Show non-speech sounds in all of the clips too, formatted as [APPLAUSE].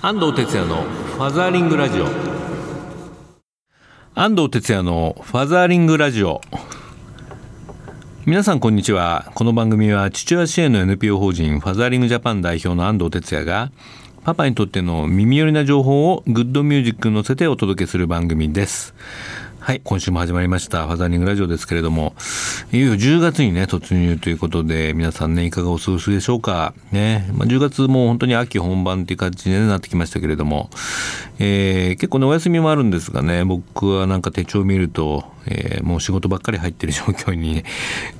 安藤哲也のファザーリングラジオ。安藤哲也のファザーリングラジオ。皆さんこんにちは。この番組は父親支援の NPO 法人ファザーリングジャパン代表の安藤哲也がパパにとっての耳寄りな情報をグッドミュージックに乗せてお届けする番組です。はい。今週も始まりましたファザーリングラジオですけれどもいよいよ10月にね突入ということで皆さんねいかがお過ごしでしょうか。ね、まあ、10月も本当に秋本番っていう感じになってきましたけれども、えー、結構ねお休みもあるんですがね僕はなんか手帳を見ると、えー、もう仕事ばっかり入ってる状況に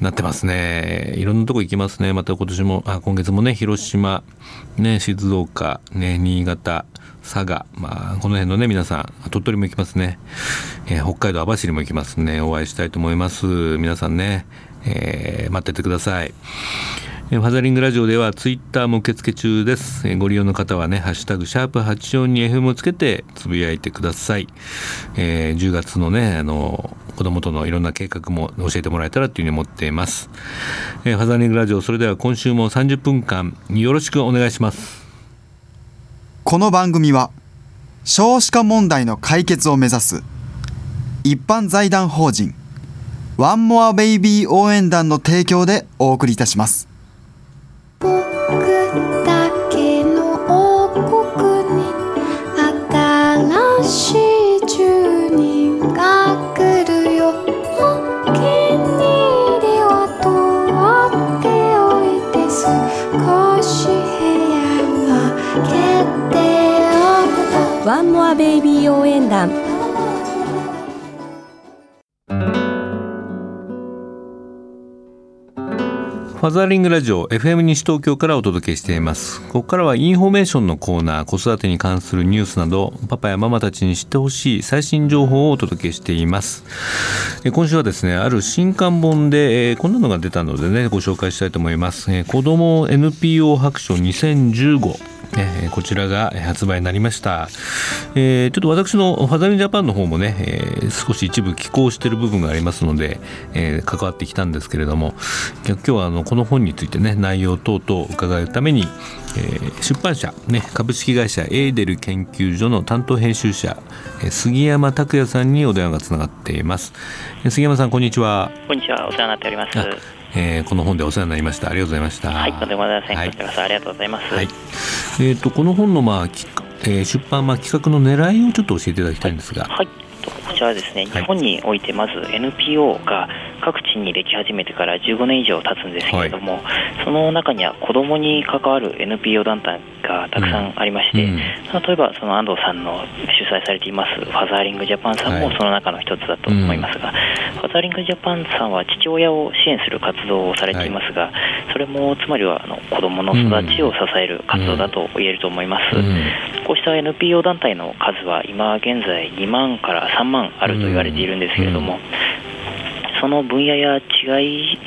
なってますね。いろんなとこ行きますね。また今年もあ今月もね広島ね静岡ね新潟佐賀、まあ、この辺のね皆さん鳥取も行きますね、えー、北海道網走も行きますね。お会いしたいと思います。皆さんね、えー、待っててください。ファザリングラジオではツイッターも受付中です。ご利用の方はね、ハッシュタグ、シャープ84に FM をつけてつぶやいてください。えー、10月のね、あの、子供とのいろんな計画も教えてもらえたらというふうに思っています。えー、ファザリングラジオ、それでは今週も30分間よろしくお願いします。この番組は少子化問題の解決を目指す一般財団法人ワンモアベイビー応援団の提供でお送りいたします。ファザーリングラジオ FM 西東京からお届けしています。ここからはインフォメーションのコーナー子育てに関するニュースなどパパやママたちに知ってほしい最新情報をお届けしています。今週はですねある新刊本でこんなのが出たのでねご紹介したいと思います。子ども NPO 白書2015えー、こちらが発売になりました、えー、ちょっと私のファザーリングジャパンの方もね、えー、少し一部寄稿している部分がありますので、えー、関わってきたんですけれども今日はあのこの本についてね内容等々伺うために、えー、出版社、ね、株式会社エーデル研究所の担当編集者杉山拓也さんにお電話がつながっています。杉山さんこんにちは。こんにちは。お世話になっております。えー、この本でお世話になりました。ありがとうございました。はいとんでもございません、はい、ありがとうございます、はい、えっ、ー、とこの本のまあき、えー、出版まあ企画の狙いをちょっと教えていただきたいんですが。はい、こちらはですね、日本においてまず NPO が各地にでき始めてから15年以上経つんですけれども、はい、その中には子どもに関わる NPO 団体がたくさんありまして、うん、例えばその安藤さんの主催されていますファザーリングジャパンさんもその中の一つだと思いますが、はいうん、ファザーリングジャパンさんは父親を支援する活動をされていますが、はい、それもつまりはあの子どもの育ちを支える活動だと言えると思います、うん、こうした NPO 団体の数は今現在2万から3万あると言われているんですけれども、その分野や違い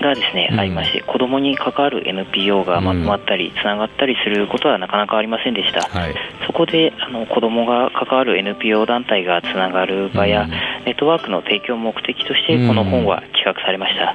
がですね、うん、ありまして子どもに関わる NPO がまとまったりつながったりすることはなかなかありませんでした、はい、そこであの子どもが関わる NPO 団体がつながる場や、うん、ネットワークの提供を目的としてこの本は企画されました、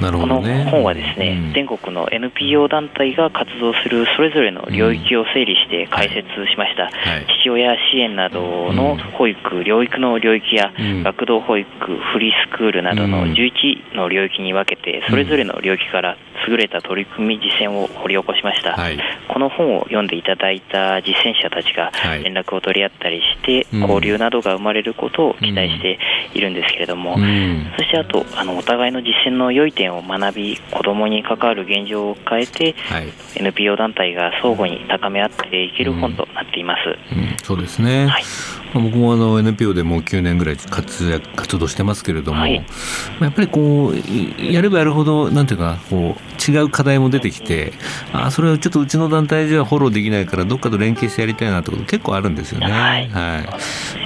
なるほど、ね、この本はですね、うん、全国の NPO 団体が活動するそれぞれの領域を整理して解説しました、はい、父親支援などの保育、療育の領域や、うん、学童保育、フリースクールなどの11の領域に分けて、それぞれの領域から優れた取り組み実践を掘り起こしました、はい、この本を読んでいただいた実践者たちが連絡を取り合ったりして、交流などが生まれることを期待しているんですけれども、そしてあとあのお互いの実践の良い点を学び子どもに関わる現状を変えて、はい、NPO 団体が相互に高め合っていける本となっています、うんうん、そうですね、はい。僕もあの NPO でもう9年ぐらい活躍活動してますけれども、はい、やっぱりこうやればやるほどなんていうかこう違う課題も出てきてあそれはちょっとうちの団体じゃフォローできないからどっかと連携してやりたいなってこと結構あるんですよね。はい、は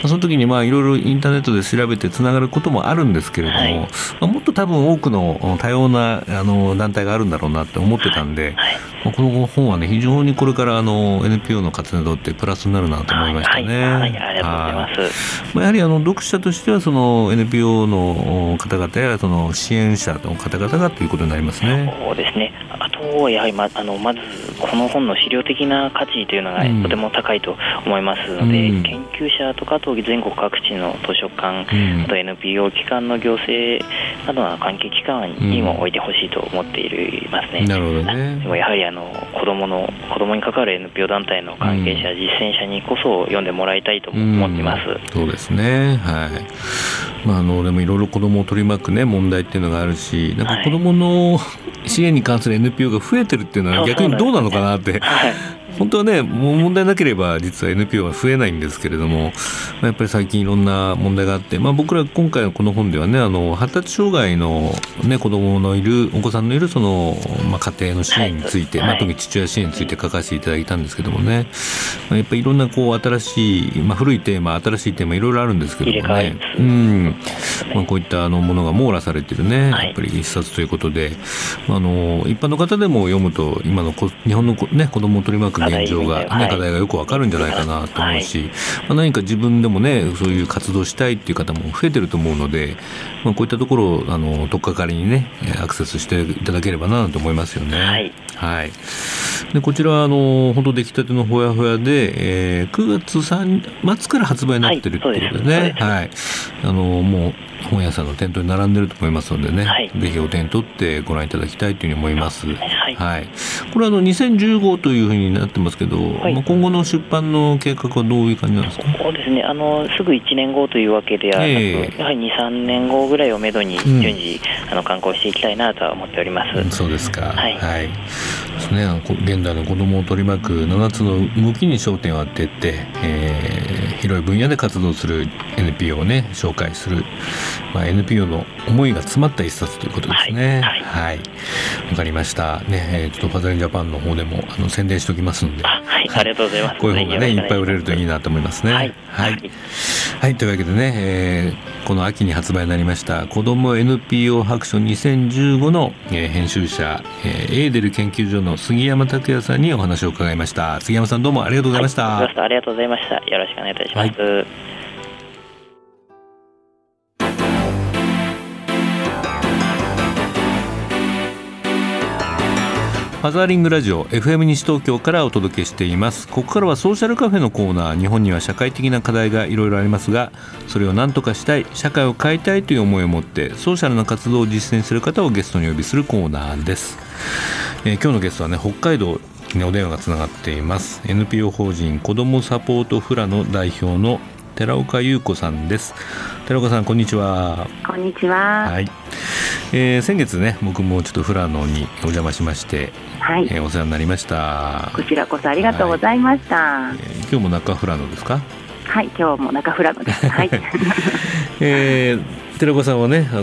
い、その時にまあいろいろインターネットで調べてつながることもあるんですけれども、はい、まあ、もっと多分多くの多様なあの団体があるんだろうなって思ってたんで、はい、この本はね非常にこれからあの NPO の活動ってプラスになるなと思いましたね。はいざいます。まあ、やはりあの読者としてはその NPO の方々やその支援者の方々がということになりますね。そうですね。あとやはりまあのまずこの本の資料的な価値というのがうん。とても高いと思いますので、うん。研究者とかあと全国各地の図書館、うん。あと NPO 機関の行政などの関係機関にも置いてほしいと思っていますね。なるほどね。でもやはりあの子供の子供に関わる NPO 団体の関係者、実践者にこそ読んでもらいたいと思っています。うん。そうですね。はいまああのでもいろいろ子供を取り巻くね問題っていうのがあるしなんかはい子供の [LAUGHS] 支援に関する NPO が増えてるっていうのは逆にどうなのかなってはい本当はね問題なければ実は NPO は増えないんですけれども、まあ、やっぱり最近いろんな問題があって、まあ、僕ら今回のこの本ではねあの発達障害の、ね、子供のいるお子さんのいるその、まあ、家庭の支援について、まあ、はい特に父親支援について書かせていただいたんですけどもね、まあ、やっぱりいろんなこう新しい、まあ、古いテーマ新しいテーマいろいろあるんですけどもね。うん。まあ、こういったあのものが網羅されてるね、はい。やっぱり一冊ということで、まあ、あの一般の方でも読むと今のこ日本のこ、ね、子供を取り巻く現状が、ね課題がよくわかるんじゃないかなと思うし、まあ、何か自分でもねそういう活動したいっていう方も増えてると思うので、まあ、こういったところをあの取っかかりにねえーアクセスしていただければなと思いますよね。はい。はい、でこちらはあの本当出来たてのほやほやで、えー9月3末から発売になってるっていうことでね、はいはい、あのもう本屋さんの店頭に並んでると思いますのでね、はい。ぜひお手に取ってご覧いただきたいというふうに思います。はい。はい、これはあの2015というふうになってますけど、はい。まあ、今後の出版の計画はどういう感じなんですか？そうですね。あのすぐ1年後というわけではなく、ええ。やはり2、3年後ぐらいをめどにん順次、あの刊行していきたいなとは思っております。うんそうですか。はいですね。現代の子どもを取り巻く7つの動きに焦点を当てて、えー広い分野で活動する NPO をね紹介する、まあ、NPO の思いが詰まった一冊ということですね。はいはい。わかりました。ね、えーちょっとファザリンジャパンの方でもあの宣伝しておきますので。あはい、ありがとうございます。[LAUGHS] こういう本がねいっぱい売れるといいな。なと思いますね。はい。はいはい、というわけでね、えーこの秋に発売になりました子ども NPO 白書2015の、えー編集者、えーエーデル研究所の杉山拓也さんにお話を伺いました杉山さんどうもありがとうございました、はいありがとうございました。よろしくお願いいたします。ファザーリングラジオ FM 西東京からお届けしています。ここからはソーシャルカフェのコーナー。日本には社会的な課題がいろいろありますがそれを何とかしたい社会を変えたいという思いを持ってソーシャルな活動を実践する方をゲストにお呼びするコーナーです、えー今日のゲストはね北海道にお電話がつながっています。NPO 法人子どもサポートフラの代表の寺岡優子さんです寺岡さんこんにちはこんにちは。はい、えー先月ね僕もちょっと富良野にお邪魔しまして、はい。えーお世話になりました、こちらこそありがとうございました。えー今日も中富良野ですか、はい、今日も中富良野です。はい。[LAUGHS] えー寺岡さんはね、あの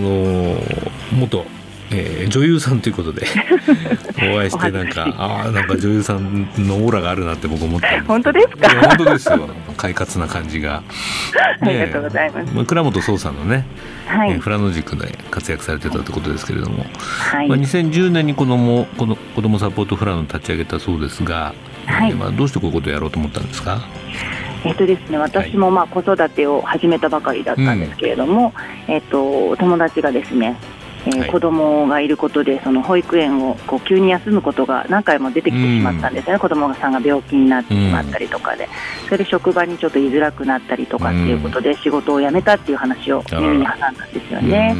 ー元、えー女優さんということで [LAUGHS] お会いしてなんかああなんか女優さんのオーラがあるなって僕思ったんです本当ですか？本当ですよ。快活な感じが、[LAUGHS] ありがとうございます。まあ、倉本壮さんのね、はい。えー。富良野塾で活躍されてたってことですけれども、はい。まあ、。2010年に子どもこの子どもサポートフランを立ち上げたそうですが、はい。えーまあ、どうしてこういうことをやろうと思ったんですか、えっとですね、私もまあ子育てを始めたばかりだったんですけれども、えっと友達がですね、えーはい。子供がいることでその保育園をこう急に休むことが何回も出てきてしまったんですよね、子供さんが病気になってしまったりとかで、それで職場にちょっと居づらくなったりとかっていうことで仕事を辞めたっていう話を耳に挟んだんですよね。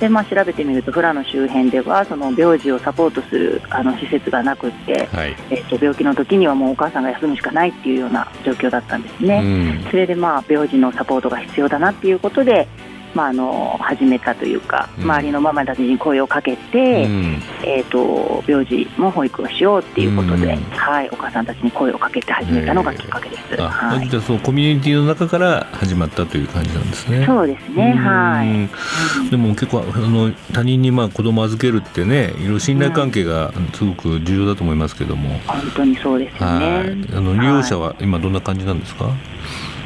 でまあ、調べてみると富良野周辺ではその病児をサポートするあの施設がなくって、うんはい。えっと病気の時にはもうお母さんが休むしかないっていうような状況だったんですね。うん。それでまあ病児のサポートが必要だなっていうことで、まあ、あの始めたというか、うん。周りのママたちに声をかけて、うん。えー、と病児も保育をしようっていうことで、うん。はい、お母さんたちに声をかけて始めたのがきっかけです。あはい、じゃあそのコミュニティの中から始まったという感じなんですね。そうですね、はい。うん。でも結構あの他人にまあ子供預けるってねいろいろ信頼関係がすごく重要だと思いますけども、本当にそうですね。あの利用者は今どんな感じなんですか、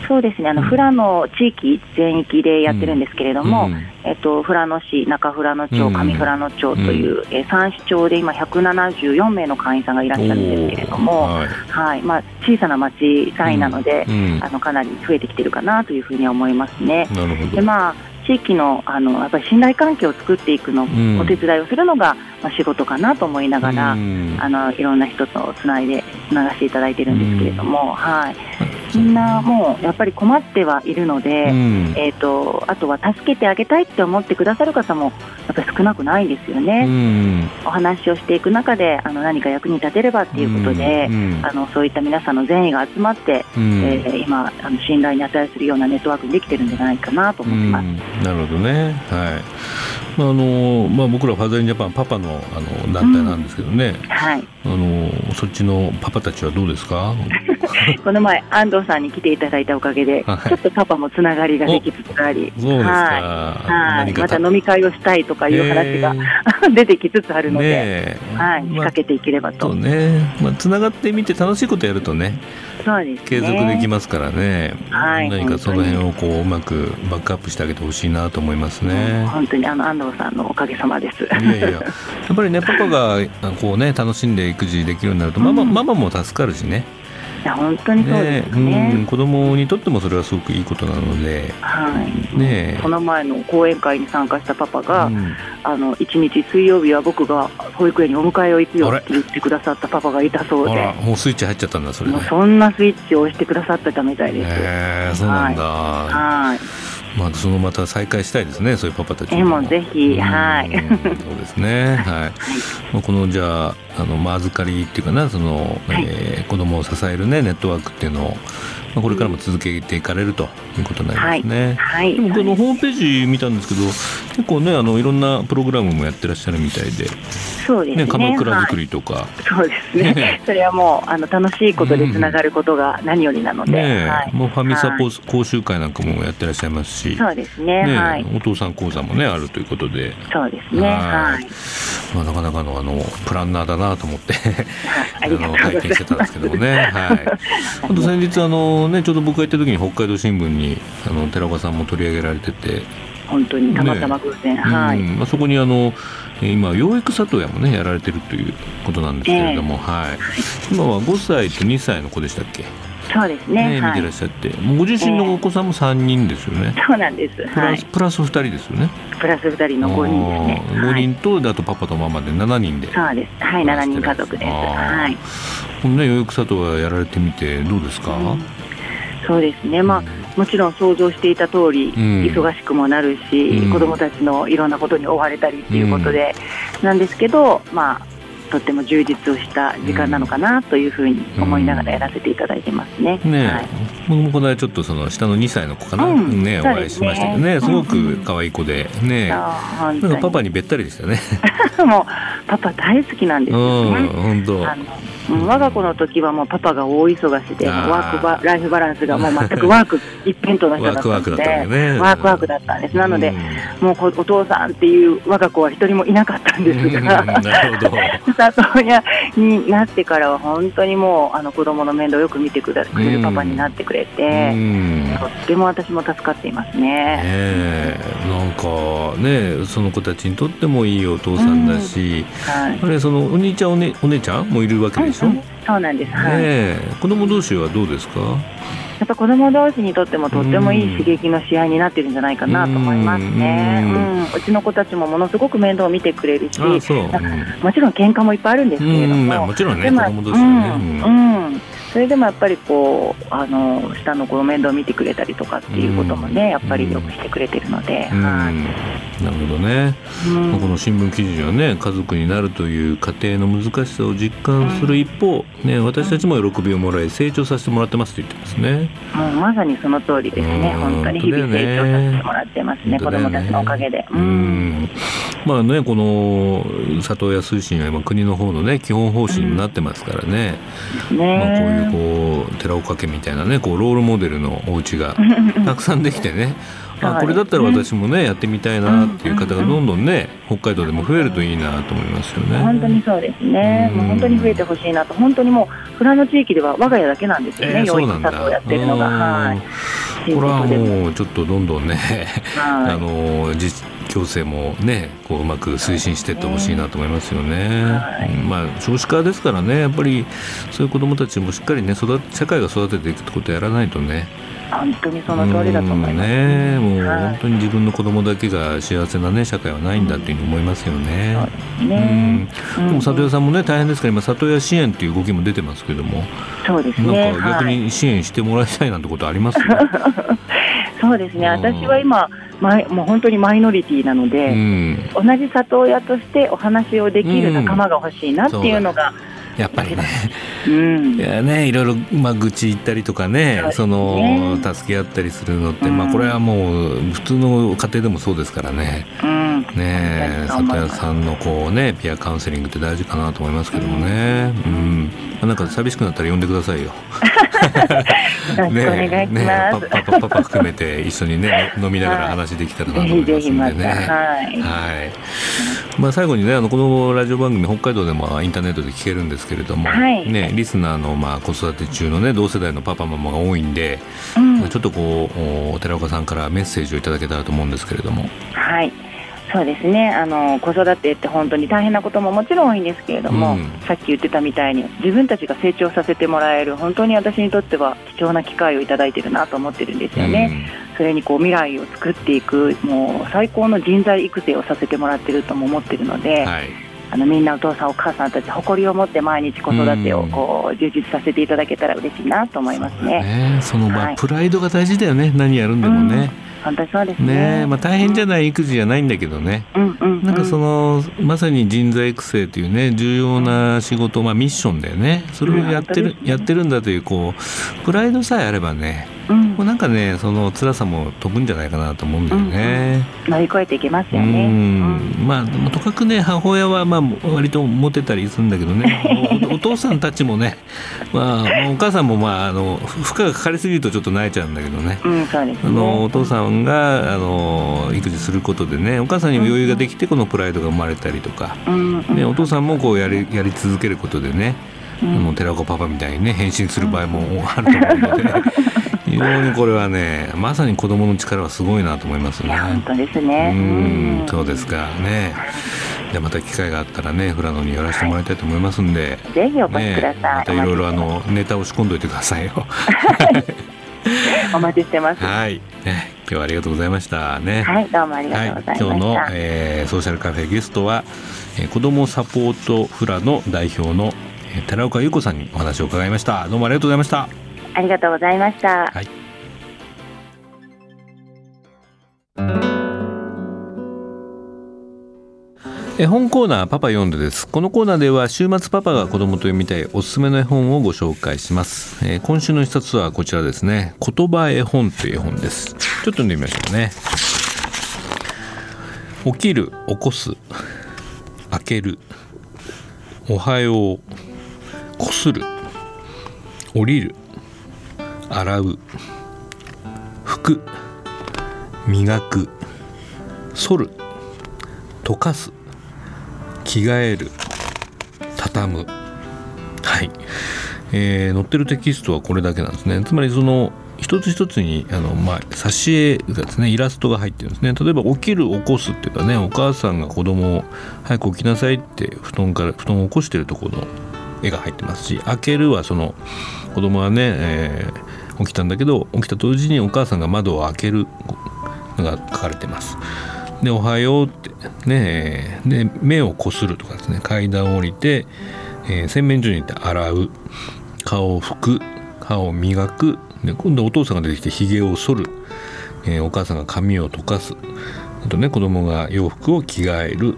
そうですね、あのうん。富良野地域全域でやってるんですけれども、うん。えっと、富良野市、中富良野町、うん。上富良野町という、えー3市町で今、174名の会員さんがいらっしゃるんですけれども、はい。はい。まあ、小さな町単位なので、うん。あのかなり増えてきてるかなというふうには思いますね。なるほど。でまあ地域のあのやっぱり信頼関係を作っていくの、ん。お手伝いをするのが、まあ、仕事かなと思いながら、うん。あのいろんな人とつないでつながせていただいてるんですけれども、はい、みんなもうやっぱり困ってはいるので、うん。えー、とあとは助けてあげたいって思ってくださる方もやっぱり少なくないですよね、うん。お話をしていく中であの何か役に立てればっていうことで、うん。あのそういった皆さんの善意が集まって、うん。えー今あの信頼に値するようなネットワークにできてるんじゃないかなと思ってます。うんなるほどね、はい。まああのまあ、僕らファザーリンジャパンパパのあの団体なんですけどね、はい、あのそっちのパパたちはどうですか？[LAUGHS] この前安藤さんに来ていただいたおかげで、はい。ちょっとパパもつながりができつつあり、そうですか、はい。また飲み会をしたいとかいう話が、ね [LAUGHS] 出てきつつあるので、はい、仕まあ掛けていければと、そうね、まあ、つながってみて楽しいことやるとねね。継続できますからね、はい。何かその辺をこううまくバックアップしてあげてほしいなと思いますね。本当にあの安藤さんのおかげさまです。いやいや。やっぱりねパパがあこうね楽しんで育児できるようになるとママ,、うん。ママも助かるしねいや本当にそうねですね。うん、子供にとってもそれはすごくいいことなのではい。ねこの前の講演会に参加したパパが、うんあの一日水曜日は僕が保育園にお迎えを行くよって言ってくださったパパがいたそうあでらもうスイッチ入っちゃったんだそれねそんなスイッチを押してくださってたみたいです。へえそうなんだ、はい。まあそのまた再開したいですねそういうパパたちえもうぜひうんはい。[LAUGHS] そうですねはい、まあ、このじゃああの、まあ、預かりっていうかなその、はい。えー子供を支えるねネットワークっていうのを、まあ、これからも続けていかれるということになりますね、はい。でもこのホームページ見たんですけど結構ねあのいろんなプログラムもやってらっしゃるみたいで、そうですね。ね、鎌倉作り。りとか、そうですね。それはもうあの楽しいことでつながることが何よりなので、ねはい。もうファミサポはい講習会なんかもやってらっしゃいますし、そうですね。ねはい。お父さん講座もねあるということで、そうですね。ははいい。まあ、なかなかのあのプランナーだなと思って [LAUGHS] あの拝見してたんですけどもね。はい。[LAUGHS] あと先日あのねちょうど僕が行った時に北海道新聞にあの寺岡さんも取り上げられてて、本当にたまたま偶然、はい。うんまあそこにあのえー今養育里親もねやられてるということなんですけれども、はい。今は5歳と2歳の子でしたっけ？そうですね。ね見てらはい。っしゃって、もうご自身のお子さんも3人ですよね。そうなんです。プはいラス。プラス2人ですよね。プラス二人の五人ですね。あー5はい。人と、であとパパとママで7人で。そうです。はい、七人家族です。はい。このね、養育里はやられてみてどうですか、うんそうですね。まあ、もちろん想像していた通り、ん忙しくもなるし、うん子供たちのいろんなことに追われたりっていうことで、なんですけど、まあ、とっても充実をした時間なのかなというふうに思いながらやらせていただいてますね。ねえ、はい。僕もこの間ちょっとその下の2歳の子かな、うんねお会いしましたけどねすねすごく可愛い子でね、あーなんかパ本パにべったりでしたね。[LAUGHS] もうパパ大好きなんですうんよね。本当。あのうん我が子の時はもうパパが大忙しでワークバライフバランスがもう全くワーク [LAUGHS] 一辺倒の人だったのでワークワークだったんだよね。ワークワークだったんです。なので、うんもうこお父さんっていう我が子は一人もいなかったんですうん。が、なるほど。[LAUGHS] 里親になってからは本当にもうあの子供の面倒をよく見てくれるパパになってくれうて、ん。とっても私も助かっていますね。ねえ。なんかねその子たちにとってもいいお父さんだし、はい。あれそのお兄ちゃんお,、ね、お姉ちゃんもいるわけでしょ、うんうん。そうなんです、はい。ねえ。子供同士はどうですか？やっぱ子供同士にとってもとってもいい刺激の試合になってるんじゃないかなと思いますね。ううんん、うちの子たちもものすごく面倒を見てくれるし、あそう、うんもちろん喧嘩もいっぱいあるんですけれどうん。まあ、も、もちろんね子供同士はね、うん。うんそれでもやっぱりこうあの下の面倒を見てくれたりとかっていうこともね、うん。やっぱりよくしてくれてるので、なるほどね、うん。この新聞記事にはね家族になるという過程の難しさを実感する一方、ね、私たちも喜びをもらい成長させてもらってますと言ってますね。もうまさにその通りですね、うん。本当に日々成長させてもらってますね、ね。供たちのおかげで。う。ん。まあねこの里親推進は今国の方のね基本方針になってますからね、ねまあ、こういうこう寺岡家みたいなねこうロールモデルのお家がたくさんできてね。あこれだったら私もねやってみたいなっていう方がどんどんね北海道でも増えるといいなと思いますよね。本当にそうですね、うん。もう本当に増えてほしいなと、本当にもう、富良野地域では我が家だけなんですよね、えー養育そうなんだ。里をやってるのが。うん。はいこれはもうちょっとどんどんね、はいあの実行政もねこううまく推進していってほしいなと思いますよね。まあ少子化ですからねやっぱりそういう子どもたちもしっかりね育社会が育てていくってことをやらないとね。本当にその通りだと思います。ね、もう本当に自分の子供だけが幸せなね社会はないんだっていうふうに思いますよね。ね。うん、でも里親さんもね大変ですから今里親支援っていう動きも出てますけども、そうですね。なんか逆に支援してもらいたいなんてことあります、[LAUGHS] そうですね。私は今マイもう本当にマイノリティなので、うん、同じ里親としてお話をできる仲間が欲しいなっていうのが、やっぱりね、うん。いやねいろいろまあ愚痴言ったりとかね、その助け合ったりするのって、まあこれはもう普通の家庭でもそうですからね。うん、ね里親さんのこうねピアカウンセリングって大事かなと思いますけどもね。うん、まあなんか寂しくなったら呼んでくださいよ。よろしくお願いします。ねパパパパ含めて一緒にね飲みながら話できたらなと思いますんでね。はいはい。まあ最後にねあのこのラジオ番組北海道でもインターネットで聞けるんですけれども、はいねリスナーのまあ子育て中のね同世代のパパママが多いんで、うんちょっとこうお寺岡さんからメッセージをいただけたらと思うんですけれども。はい。そうですね。あの子育てって本当に大変なことももちろん多いんですけれども、うん。さっき言ってたみたいに自分たちが成長させてもらえる本当に私にとっては貴重な機会をいただいてるなと思ってるんですよね、それにこう未来を作っていくもう最高の人材育成をさせてもらってるとも思ってるので、はい。あのみんなお父さんお母さんたち誇りを持って毎日子育てをこう充実させていただけたら嬉しいなと思いますね。ね。そのまあ、はい。プライドが大事だよね。何やるんでもね。本当にそうですね。ねまあ大変じゃない育児じゃないんだけどね。うんうんうん、なんかそのまさに人材育成というね重要な仕事、まあ、ミッションだよねそれをやってる、うんやってるんだというこうプライドさえあればねうんもうなんかねその辛さも飛ぶんじゃないかなと思うんだよね。乗り越えていけますうよね。んまあとかくね母親はまあ割とモテたりするんだけどね [LAUGHS] おお父さんたちもね、まあ、まあお母さんもまああの負荷がかかりすぎるとちょっと泣いちゃうんだけどね。うん、うん、そうですね。あのお父さんがあの育児することでねお母さんにも余裕ができてこのプライドが生まれたりとか、ね、お父さんもこうやりやり続けることでね、うんあの寺岡パパみたいにね変身する場合もあると思うので、[LAUGHS] 非常にこれはねまさに子供の力はすごいなと思いますね。いや本当ですね。うんそうですかね。じゃあまた機会があったらね富良野に寄らせてもらいたいと思いますんで。ぜひお越しください。またいろいろあのネタを仕込んどいてくださいよ。[LAUGHS] [LAUGHS] お待ちしてます。ははい、ね、今日はありがとうございましたね。い、どうもありがとうございました。今日の、えーソーシャルカフェゲストは、えー、子どもサポートフラの代表の、えー寺岡優子さんにお話を伺いましたどうもありがとうございましたありがとうございました。はい絵本コーナーパパ読んでです。このコーナーでは週末パパが子供と読みたいおすすめの絵本をご紹介します、えー今週の一冊はこちらですね。言葉絵本という絵本です。ちょっと読んでみましょうね。起きる起こす。開ける。おはよう。こする。降りる。洗う。拭く。磨く。剃る。溶かす。着替える畳む。はい、えー載ってるテキストはこれだけなんですね。つまりその一つ一つにあの、まあ、挿絵がですねイラストが入ってるんですね。例えば起きる起こすっていうかねお母さんが子供を早く起きなさいって布団から布団を起こしてるところの絵が入ってますし開けるはその子供はね、えー起きたんだけど起きた同時にお母さんが窓を開けるのが書かれてます。で「おはよう」ってねで目をこするとかですね。階段を降りて、えー洗面所に行って洗う。顔を拭く。歯を磨く。で今度お父さんが出てきてひげを剃る、えーお母さんが髪を溶かす。あとね子供が洋服を着替える。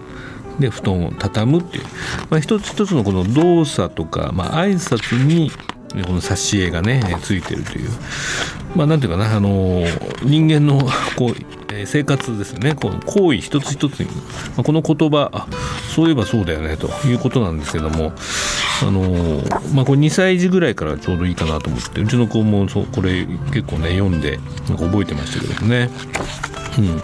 で布団を畳むっていう、まあ、一つ一つのこの動作とか、まあ挨拶にこの挿絵がねついてるという。まあなんていうかなあの人間のこう、え生活ですねこの行為一つ一つに、ま、この言葉あそういえばそうだよねということなんですけどもあのーまあこれ2歳児ぐらいからちょうどいいかなと思ってうちの子もそうこれ結構ね読んでなんか覚えてましたけどね。うん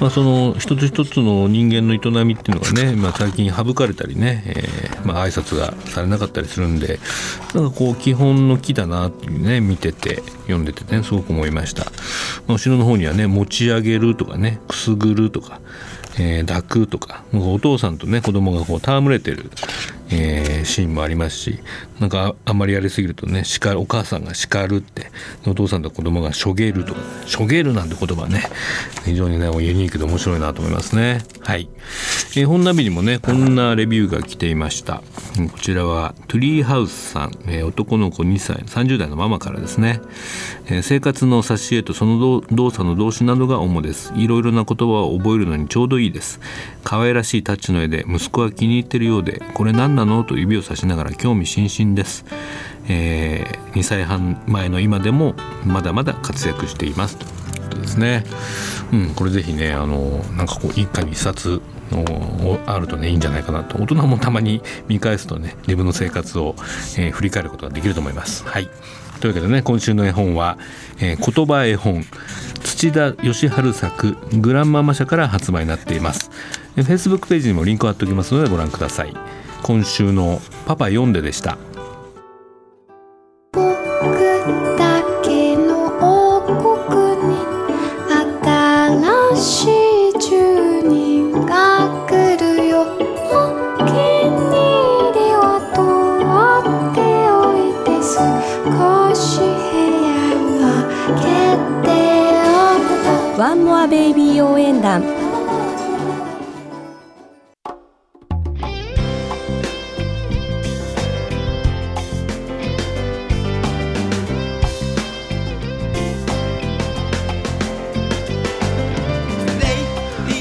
まあ、その一つ一つの人間の営みっていうのがね、まあ、最近省かれたりね、えーまあ挨拶がされなかったりするんでなんかこう基本の木だなっていうね見てて読んでてねすごく思いました、まあ後ろの方にはね持ち上げるとかねくすぐるとか、えー、抱くとかお父さんとね子供がこう戯れてる、えー、シーンもありますしなんかあんまりやりすぎるとね叱るお母さんが叱るってお父さんと子供がしょげるとかしょげるなんて言葉ね非常にねユニークで面白いなと思いますね。はい、え、本ナビにもねこんなレビューが来ていました。こちらはトゥリーハウスさん、え、男の子2歳30代のママからですね、え、生活の挿絵とその動作の動詞などが主です。いろいろな言葉を覚えるのにちょうどいいです。可愛らしいタッチの絵で息子は気に入ってるようでこれ何なのと指をさしながら興味津々です、えー、2歳半前の今でもまだまだ活躍しています。ということですね。うんこれぜひねあのなんかこう一家に一冊あるとねいいんじゃないかなと。大人もたまに見返すとね自分の生活を、えー、振り返ることができると思います。はい。というわけでね今週の絵本は、えー、言葉絵本。土田義治作グランママ社から発売になっています。Facebook ページにもリンクを貼っておきますのでご覧ください。今週のパパ読んででした。ワンモアベイビー応援団。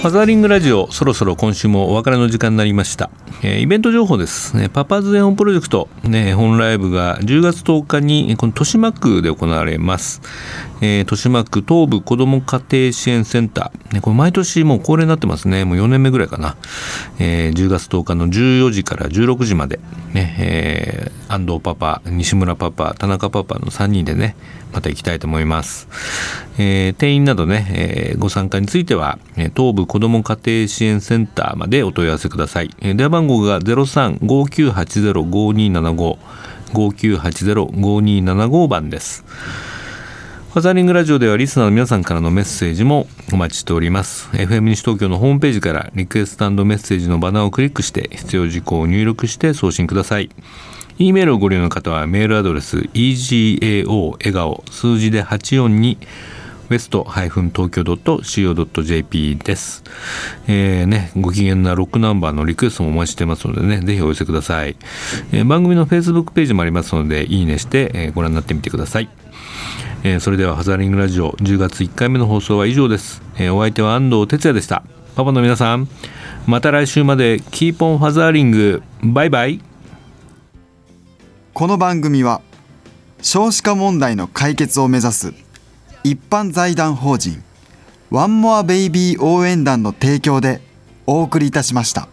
ファザーリングラジオそろそろ今週もお別れの時間になりました、えー、イベント情報です、ね、パパズ絵本プロジェクト、ね、本ライブが10月10日にこの豊島区で行われます、えー、豊島区東部子ども家庭支援センター、ね、これ毎年もう恒例になってますね。もう4年目ぐらいかな、えー、10月10日の14時から16時まで、ねえー、安藤パパ西村パパ田中パパの3人でねまた行きたいと思います、えー、定員などね、えー、ご参加については東部子ども家庭支援センターまでお問い合わせください、電話番号が0359805275 5980-5275番です。ファザリングラジオではリスナーの皆さんからのメッセージもお待ちしております。FM 西東京のホームページからリクエストメッセージのバナーをクリックして必要事項を入力して送信ください。E メールをご利用の方はメールアドレス egao 笑顔数字で84に west-tokyo.co.jp です。えー、ね、ご機嫌なロックナンバーのリクエストもお待ちしてますのでね、ぜひお寄せください。えー、番組の Facebook ページもありますので、いいねして、えー、ご覧になってみてください。えー、それではファザーリングラジオ10月1回目の放送は以上です。えー、お相手は安藤哲也でした。パパの皆さん、また来週まで keep on fathering。バイバイ。この番組は少子化問題の解決を目指す一般財団法人ワンモアベイビー応援団の提供でお送りいたしました。